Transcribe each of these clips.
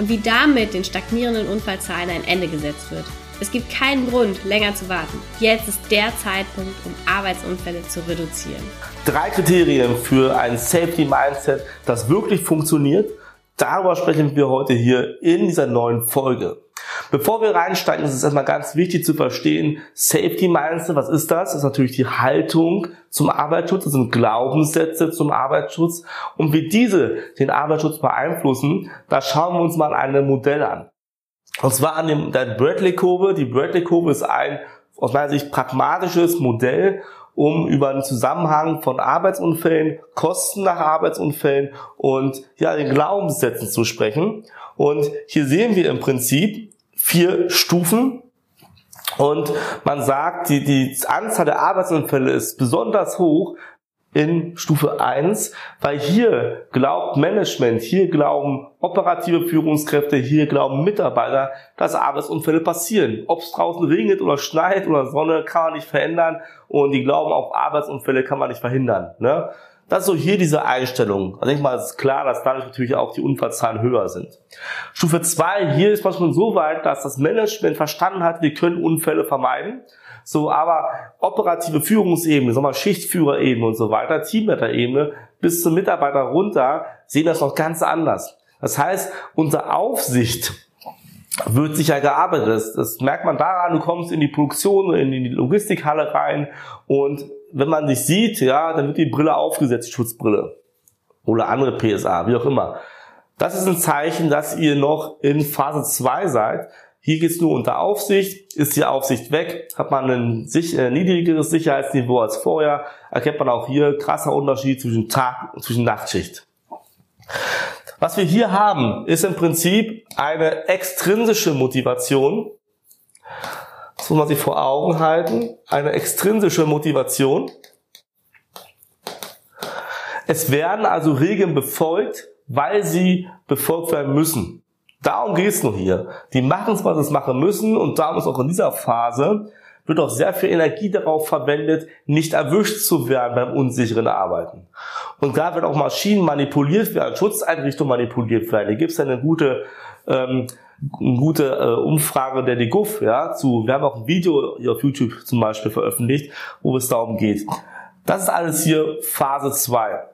und wie damit den stagnierenden Unfallzahlen ein Ende gesetzt wird. Es gibt keinen Grund, länger zu warten. Jetzt ist der Zeitpunkt, um Arbeitsunfälle zu reduzieren. Drei Kriterien für ein Safety Mindset, das wirklich funktioniert. Darüber sprechen wir heute hier in dieser neuen Folge. Bevor wir reinsteigen, ist es erstmal ganz wichtig zu verstehen, Safety Mindset, was ist das? Das ist natürlich die Haltung zum Arbeitsschutz, das sind Glaubenssätze zum Arbeitsschutz und wie diese den Arbeitsschutz beeinflussen, da schauen wir uns mal ein Modell an. Und zwar an dem, der Bradley-Kurve. Die Bradley-Kurve ist ein aus meiner Sicht pragmatisches Modell, um über den Zusammenhang von Arbeitsunfällen, Kosten nach Arbeitsunfällen und ja, den Glaubenssätzen zu sprechen. Und hier sehen wir im Prinzip vier Stufen. Und man sagt, die, die Anzahl der Arbeitsunfälle ist besonders hoch in Stufe 1, weil hier glaubt Management, hier glauben operative Führungskräfte, hier glauben Mitarbeiter, dass Arbeitsunfälle passieren. Ob es draußen regnet oder schneit oder Sonne, kann man nicht verändern und die glauben auch Arbeitsunfälle kann man nicht verhindern. Ne? Das ist so hier diese Einstellung. Also ich mal, es ist klar, dass dadurch natürlich auch die Unfallzahlen höher sind. Stufe 2, hier ist man schon so weit, dass das Management verstanden hat, wir können Unfälle vermeiden. So, aber operative Führungsebene, sagen wir Schichtführerebene und so weiter, Teamleiterebene bis zum Mitarbeiter runter sehen das noch ganz anders. Das heißt, unsere Aufsicht wird sicher gearbeitet. Das, das merkt man daran, du kommst in die Produktion, in die Logistikhalle rein und wenn man dich sieht, ja, dann wird die Brille aufgesetzt, Schutzbrille. Oder andere PSA, wie auch immer. Das ist ein Zeichen, dass ihr noch in Phase 2 seid. Hier geht's nur unter Aufsicht. Ist die Aufsicht weg, hat man ein äh, niedrigeres Sicherheitsniveau als vorher, erkennt man auch hier krasser Unterschied zwischen Tag und zwischen Nachtschicht. Was wir hier haben, ist im Prinzip eine extrinsische Motivation. Das muss man sich vor Augen halten. Eine extrinsische Motivation. Es werden also Regeln befolgt, weil sie befolgt werden müssen. Darum geht's nur hier. Die machen es, was sie machen müssen und darum ist auch in dieser Phase wird auch sehr viel Energie darauf verwendet, nicht erwischt zu werden beim unsicheren Arbeiten. Und da wird auch Maschinen manipuliert werden, Schutzeinrichtungen manipuliert werden. Hier gibt es eine gute, ähm, eine gute äh, Umfrage der DGUF, ja, zu, wir haben auch ein Video hier auf YouTube zum Beispiel veröffentlicht, wo es darum geht. Das ist alles hier Phase 2.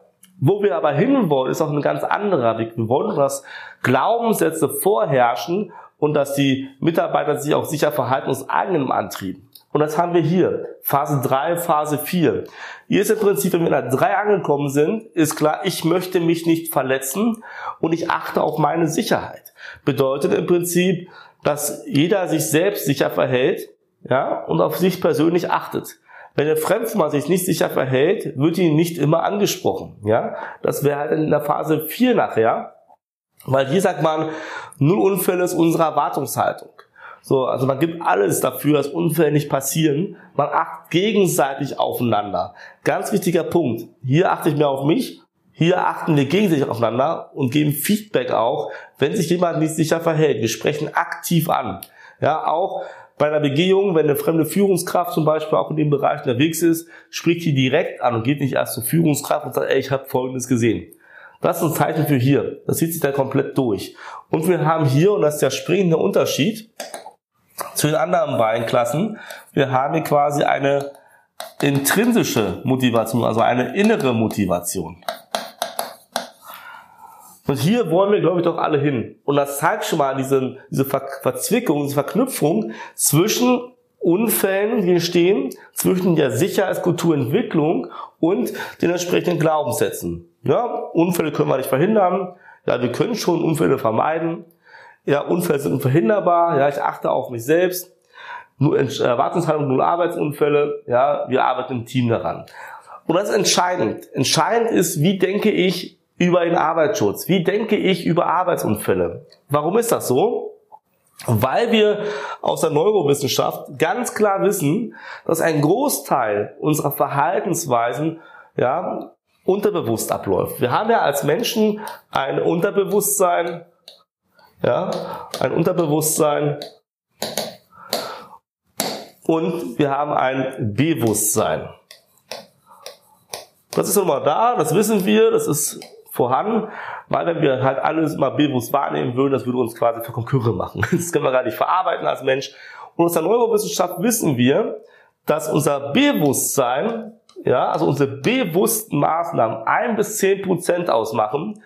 Wo wir aber hinwollen, ist auch ein ganz anderer Weg. Wir wollen, dass Glaubenssätze vorherrschen und dass die Mitarbeiter sich auch sicher verhalten aus eigenem Antrieb. Und das haben wir hier. Phase 3, Phase 4. Hier ist im Prinzip, wenn wir in der 3 angekommen sind, ist klar, ich möchte mich nicht verletzen und ich achte auf meine Sicherheit. Bedeutet im Prinzip, dass jeder sich selbst sicher verhält, ja, und auf sich persönlich achtet. Wenn der Fremdmann sich nicht sicher verhält, wird ihn nicht immer angesprochen, ja. Das wäre halt in der Phase 4 nachher. Weil hier sagt man, null Unfälle ist unsere Erwartungshaltung. So, also man gibt alles dafür, dass Unfälle nicht passieren. Man achtet gegenseitig aufeinander. Ganz wichtiger Punkt. Hier achte ich mehr auf mich. Hier achten wir gegenseitig aufeinander und geben Feedback auch, wenn sich jemand nicht sicher verhält. Wir sprechen aktiv an. Ja, auch bei einer Begehung, wenn eine fremde Führungskraft zum Beispiel auch in dem Bereich unterwegs ist, spricht die direkt an und geht nicht erst zur Führungskraft und sagt, ey, ich habe Folgendes gesehen. Das ist ein Zeichen für hier. Das zieht sich da komplett durch. Und wir haben hier, und das ist der springende Unterschied, zu den anderen beiden Klassen. Wir haben hier quasi eine intrinsische Motivation, also eine innere Motivation. Und hier wollen wir, glaube ich, doch alle hin. Und das zeigt schon mal diese, diese Ver Verzwickung, diese Verknüpfung zwischen Unfällen, die entstehen, zwischen der Sicherheitskulturentwicklung und den entsprechenden Glaubenssätzen. Ja, Unfälle können wir nicht verhindern. Ja, wir können schon Unfälle vermeiden. Ja, Unfälle sind unverhinderbar. Ja, ich achte auf mich selbst. Nur Erwartungshaltung, null Arbeitsunfälle. Ja, wir arbeiten im Team daran. Und das ist entscheidend. Entscheidend ist, wie denke ich über den Arbeitsschutz? Wie denke ich über Arbeitsunfälle? Warum ist das so? Weil wir aus der Neurowissenschaft ganz klar wissen, dass ein Großteil unserer Verhaltensweisen ja, unterbewusst abläuft. Wir haben ja als Menschen ein Unterbewusstsein, ja, ein Unterbewusstsein und wir haben ein Bewusstsein. Das ist nochmal da, das wissen wir, das ist vorhanden, weil wenn wir halt alles mal bewusst wahrnehmen würden, das würde uns quasi für Konkurre machen. Das können wir gar nicht verarbeiten als Mensch. Und aus der Neurowissenschaft wissen wir, dass unser Bewusstsein, ja, also unsere bewussten Maßnahmen ein bis zehn Prozent ausmachen.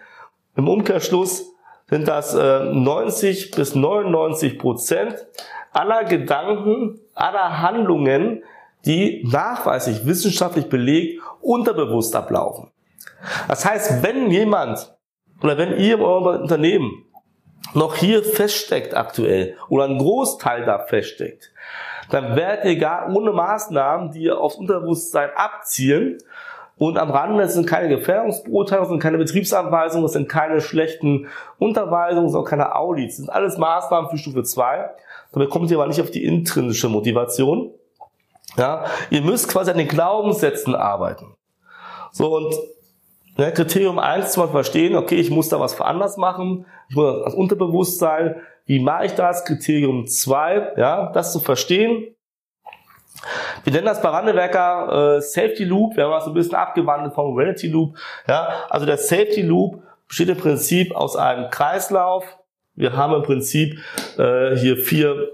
Im Umkehrschluss sind das äh, 90 bis 99 Prozent aller Gedanken, aller Handlungen, die nachweislich wissenschaftlich belegt unterbewusst ablaufen. Das heißt, wenn jemand oder wenn ihr in eurem Unternehmen noch hier feststeckt aktuell oder ein Großteil da feststeckt, dann werdet ihr gar ohne Maßnahmen, die ihr aufs Unterbewusstsein abzielen, und am Rande sind keine Gefährdungsbeurteilungen, sind keine Betriebsanweisungen, es sind keine schlechten Unterweisungen, es sind auch keine Audits. Das sind alles Maßnahmen für Stufe 2. Dabei kommt ihr aber nicht auf die intrinsische Motivation. Ja, ihr müsst quasi an den Glaubenssätzen arbeiten. So, und ne, Kriterium 1 zum Beispiel verstehen, okay, ich muss da was anders machen, ich muss das Unterbewusstsein, wie mache ich das? Kriterium 2, ja, das zu verstehen. Wir nennen das bei Randewerker äh, Safety Loop, wir haben das ein bisschen abgewandelt vom Reality Loop. Ja, also der Safety Loop besteht im Prinzip aus einem Kreislauf. Wir haben im Prinzip äh, hier vier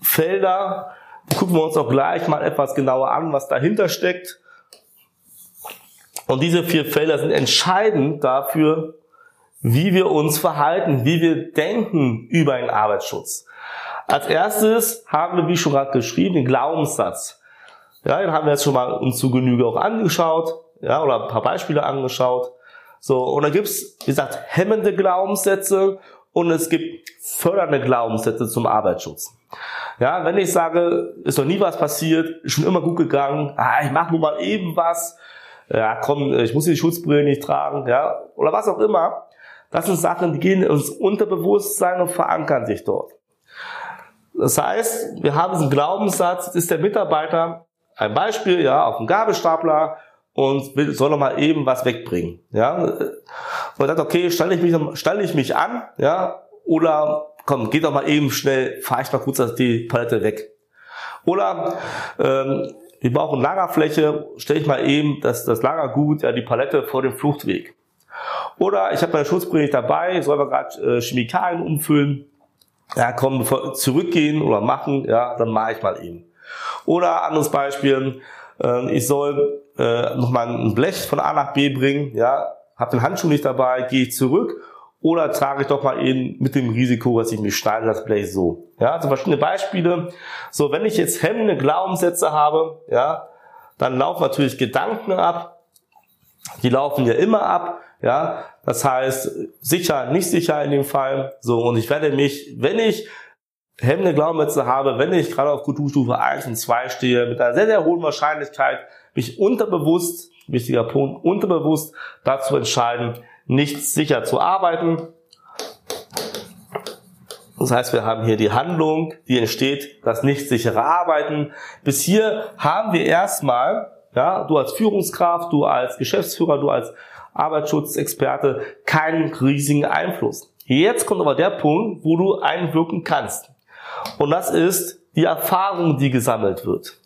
Felder, gucken wir uns auch gleich mal etwas genauer an, was dahinter steckt. Und diese vier Felder sind entscheidend dafür, wie wir uns verhalten, wie wir denken über den Arbeitsschutz. Als erstes haben wir, wie schon gerade geschrieben, den Glaubenssatz. Ja, den haben wir jetzt schon mal uns zu Genüge auch angeschaut, ja, oder ein paar Beispiele angeschaut. So, und da gibt's, wie gesagt, hemmende Glaubenssätze und es gibt fördernde Glaubenssätze zum Arbeitsschutz. Ja, wenn ich sage, ist noch nie was passiert, ist schon immer gut gegangen, ah, ich mache nur mal eben was, ja komm, ich muss die Schutzbrille nicht tragen, ja, oder was auch immer. Das sind Sachen, die gehen ins Unterbewusstsein und verankern sich dort. Das heißt, wir haben diesen Glaubenssatz, ist der Mitarbeiter, ein Beispiel, ja, auf dem Gabelstapler und will, soll noch mal eben was wegbringen, ja. Und sagt, okay, stelle ich mich, stelle ich mich an, ja, oder komm, geht doch mal eben schnell, fahre ich mal kurz die Palette weg. Oder ähm, wir brauchen Lagerfläche, stelle ich mal eben das, das Lagergut, ja, die Palette vor dem Fluchtweg. Oder ich habe meine Schutzbrille nicht dabei, soll aber gerade äh, Chemikalien umfüllen. Ja, komm, bevor zurückgehen oder machen, ja, dann mache ich mal eben. Oder anderes Beispiel, äh, ich soll äh, nochmal ein Blech von A nach B bringen, ja, habe den Handschuh nicht dabei, gehe ich zurück oder trage ich doch mal eben mit dem Risiko, dass ich mich schneide das Blech so. Ja, also verschiedene Beispiele. So, wenn ich jetzt hemmende Glaubenssätze habe, ja, dann laufen natürlich Gedanken ab. Die laufen ja immer ab. Ja, das heißt, sicher, nicht sicher in dem Fall. So, und ich werde mich, wenn ich hemmende Glaubenssätze habe, wenn ich gerade auf Kulturstufe 1 und 2 stehe, mit einer sehr, sehr hohen Wahrscheinlichkeit mich unterbewusst, wichtiger Punkt, unterbewusst dazu entscheiden, nicht sicher zu arbeiten. Das heißt, wir haben hier die Handlung, die entsteht, das nicht sichere Arbeiten. Bis hier haben wir erstmal, ja, du als Führungskraft, du als Geschäftsführer, du als Arbeitsschutzexperte keinen riesigen Einfluss. Jetzt kommt aber der Punkt, wo du einwirken kannst. Und das ist die Erfahrung, die gesammelt wird.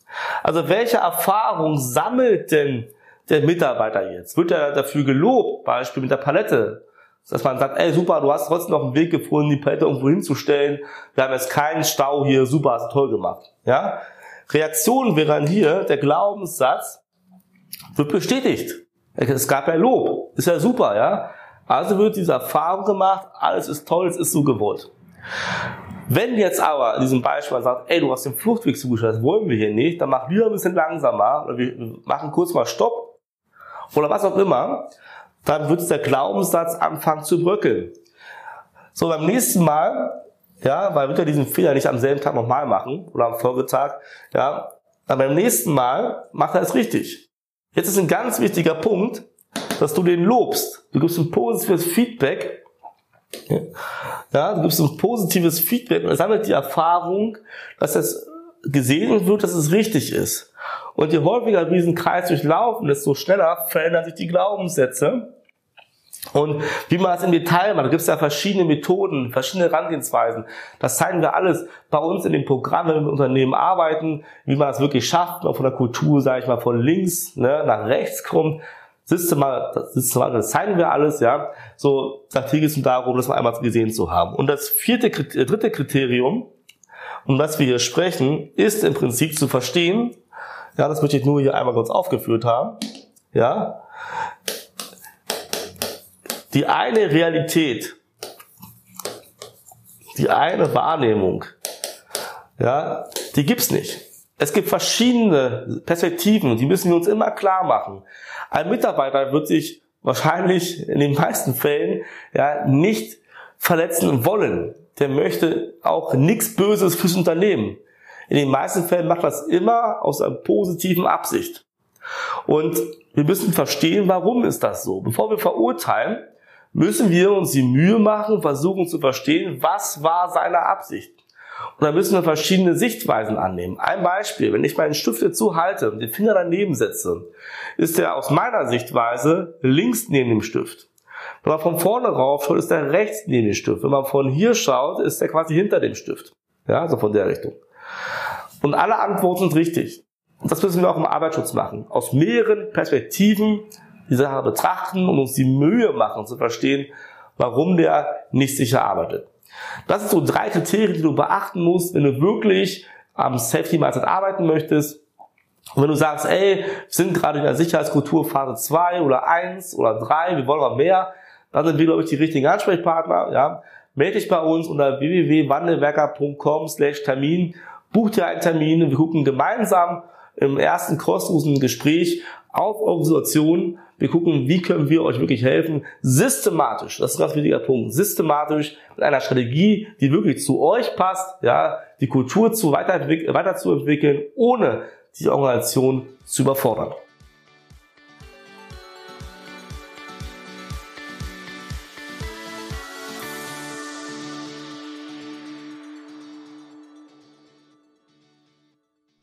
Also welche Erfahrung sammelt denn der Mitarbeiter jetzt? Wird er dafür gelobt, Beispiel mit der Palette? Dass man sagt, ey super, du hast trotzdem noch einen Weg gefunden, die Palette irgendwo hinzustellen. Wir haben jetzt keinen Stau hier, super, hast du toll gemacht. Ja? Reaktion wären hier, der Glaubenssatz wird bestätigt. Es gab ja Lob. Ist ja super, ja. Also wird diese Erfahrung gemacht, alles ist toll, es ist so gewollt. Wenn jetzt aber in diesem Beispiel sagt, ey, du hast den Fluchtweg zugeschaut, das wollen wir hier nicht, dann mach lieber ein bisschen langsamer, oder wir machen kurz mal Stopp, oder was auch immer, dann wird der Glaubenssatz anfangen zu bröckeln. So, beim nächsten Mal, ja, weil wird er diesen Fehler nicht am selben Tag nochmal machen, oder am Folgetag, ja, dann beim nächsten Mal macht er es richtig. Jetzt ist ein ganz wichtiger Punkt. dass du den lobst. Du gibst ein positives Feedback. Ja, du gibst ein positives Feedback und er sammelt die Erfahrung, dass es gesehen wird, dass es richtig ist. Und je häufiger diesen Kreis durchlaufen, desto schneller verändern sich die Glaubenssätze. Und wie man das im Detail macht, gibt es ja verschiedene Methoden, verschiedene Herangehensweisen. Das zeigen wir alles bei uns in dem Programm, wenn wir mit Unternehmen arbeiten, wie man das wirklich schafft, auch von der Kultur, sage ich mal, von links ne, nach rechts kommt. Systematisch, das zeigen wir alles, ja. So, da geht es darum, das mal einmal gesehen zu haben. Und das vierte, äh, dritte Kriterium, um das wir hier sprechen, ist im Prinzip zu verstehen, ja, das möchte ich nur hier einmal kurz aufgeführt haben, ja, die eine Realität, die eine Wahrnehmung, ja, die gibt's nicht. Es gibt verschiedene Perspektiven, die müssen wir uns immer klar machen. Ein Mitarbeiter wird sich wahrscheinlich in den meisten Fällen ja nicht verletzen wollen. Der möchte auch nichts Böses fürs Unternehmen. In den meisten Fällen macht das immer aus einer positiven Absicht. Und wir müssen verstehen, warum ist das so. Bevor wir verurteilen, müssen wir uns die Mühe machen, versuchen zu verstehen, was war seine Absicht. Und da müssen wir verschiedene Sichtweisen annehmen. Ein Beispiel, wenn ich meinen Stift jetzt so halte und den Finger daneben setze, ist er aus meiner Sichtweise links neben dem Stift. Wenn man von vorne rauf schaut, ist er rechts neben dem Stift. Wenn man von hier schaut, ist er quasi hinter dem Stift. Ja, so von der Richtung. Und alle Antworten sind richtig. Und das müssen wir auch im Arbeitsschutz machen. Aus mehreren Perspektiven die Sache betrachten und uns die Mühe machen zu verstehen, warum der nicht sicher arbeitet. Das sind so drei Kriterien, die du beachten musst, wenn du wirklich am Safety Mindset arbeiten möchtest. Und wenn du sagst, ey, wir sind gerade in der Sicherheitskultur Phase 2 oder 1 oder 3, wir wollen mal mehr, dann sind wir, glaube ich, die richtigen Ansprechpartner. Ja. Melde dich bei uns unter www.wandelwerker.com slash Termin, buch dir einen Termin wir gucken gemeinsam im ersten kostenlosen Gespräch auf eure Situation. Wir gucken, wie können wir euch wirklich helfen. Systematisch, das ist ein ganz wichtiger Punkt, systematisch mit einer Strategie, die wirklich zu euch passt, ja, die Kultur zu weiterzuentwickeln, ohne die Organisation zu überfordern.